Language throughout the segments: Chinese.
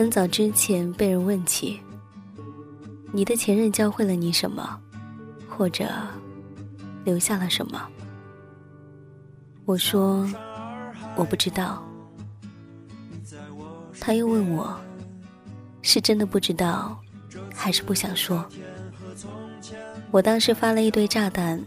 很早之前被人问起，你的前任教会了你什么，或者留下了什么？我说我不知道。他又问我，是真的不知道，还是不想说？我当时发了一堆炸弹，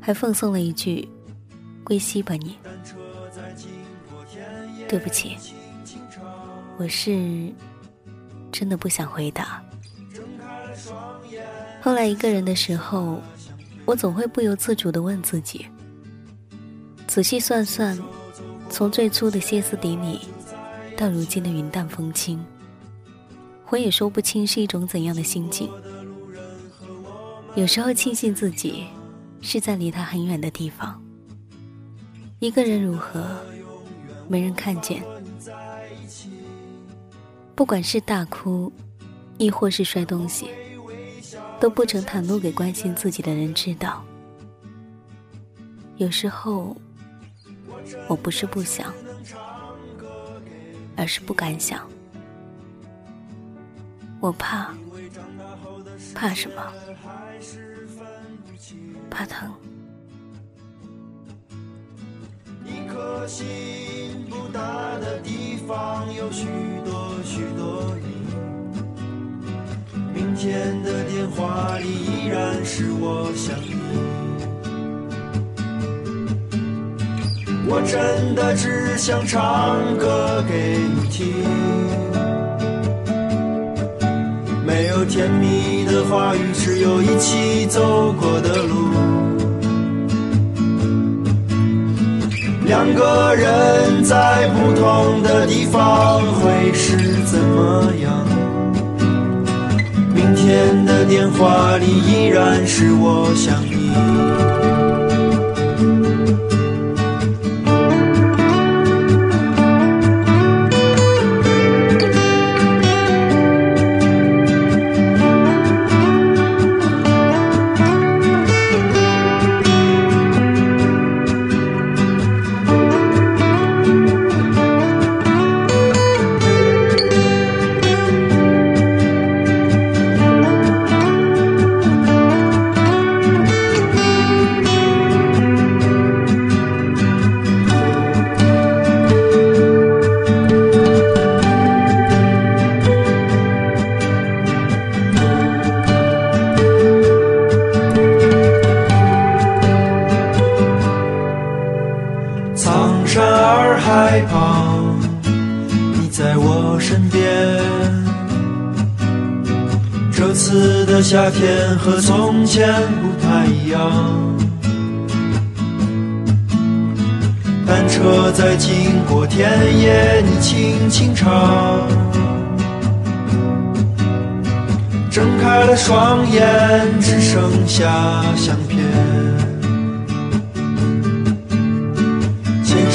还奉送了一句“归西吧你”。对不起，我是真的不想回答。后来一个人的时候，我总会不由自主地问自己：仔细算算，从最初的歇斯底里。到如今的云淡风轻，我也说不清是一种怎样的心境。有时候庆幸自己是在离他很远的地方，一个人如何，没人看见。不管是大哭，亦或是摔东西，都不曾袒露给关心自己的人知道。有时候，我不是不想。而是不敢想，我怕，怕什么？怕疼。一颗心不大的地方有许多许多你，明天的电话里依然是我想你。我真的只想唱歌给你听，没有甜蜜的话语，只有一起走过的两个人在不同的地方会是怎么样？明天的电话里依然是我想你。身边，这次的夏天和从前不太一样，单车在经过田野，你轻轻唱，睁开了双眼，只剩下相片，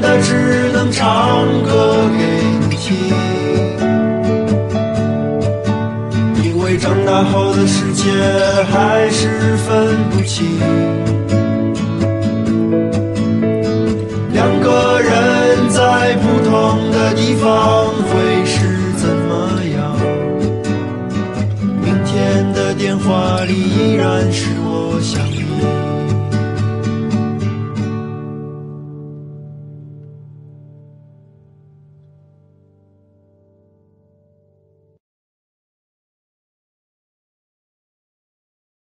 真的只能唱歌给你听。因为长大后的世界还是分不清，两个人在不同的地方会是怎么样？明天的电话里依然是我想你。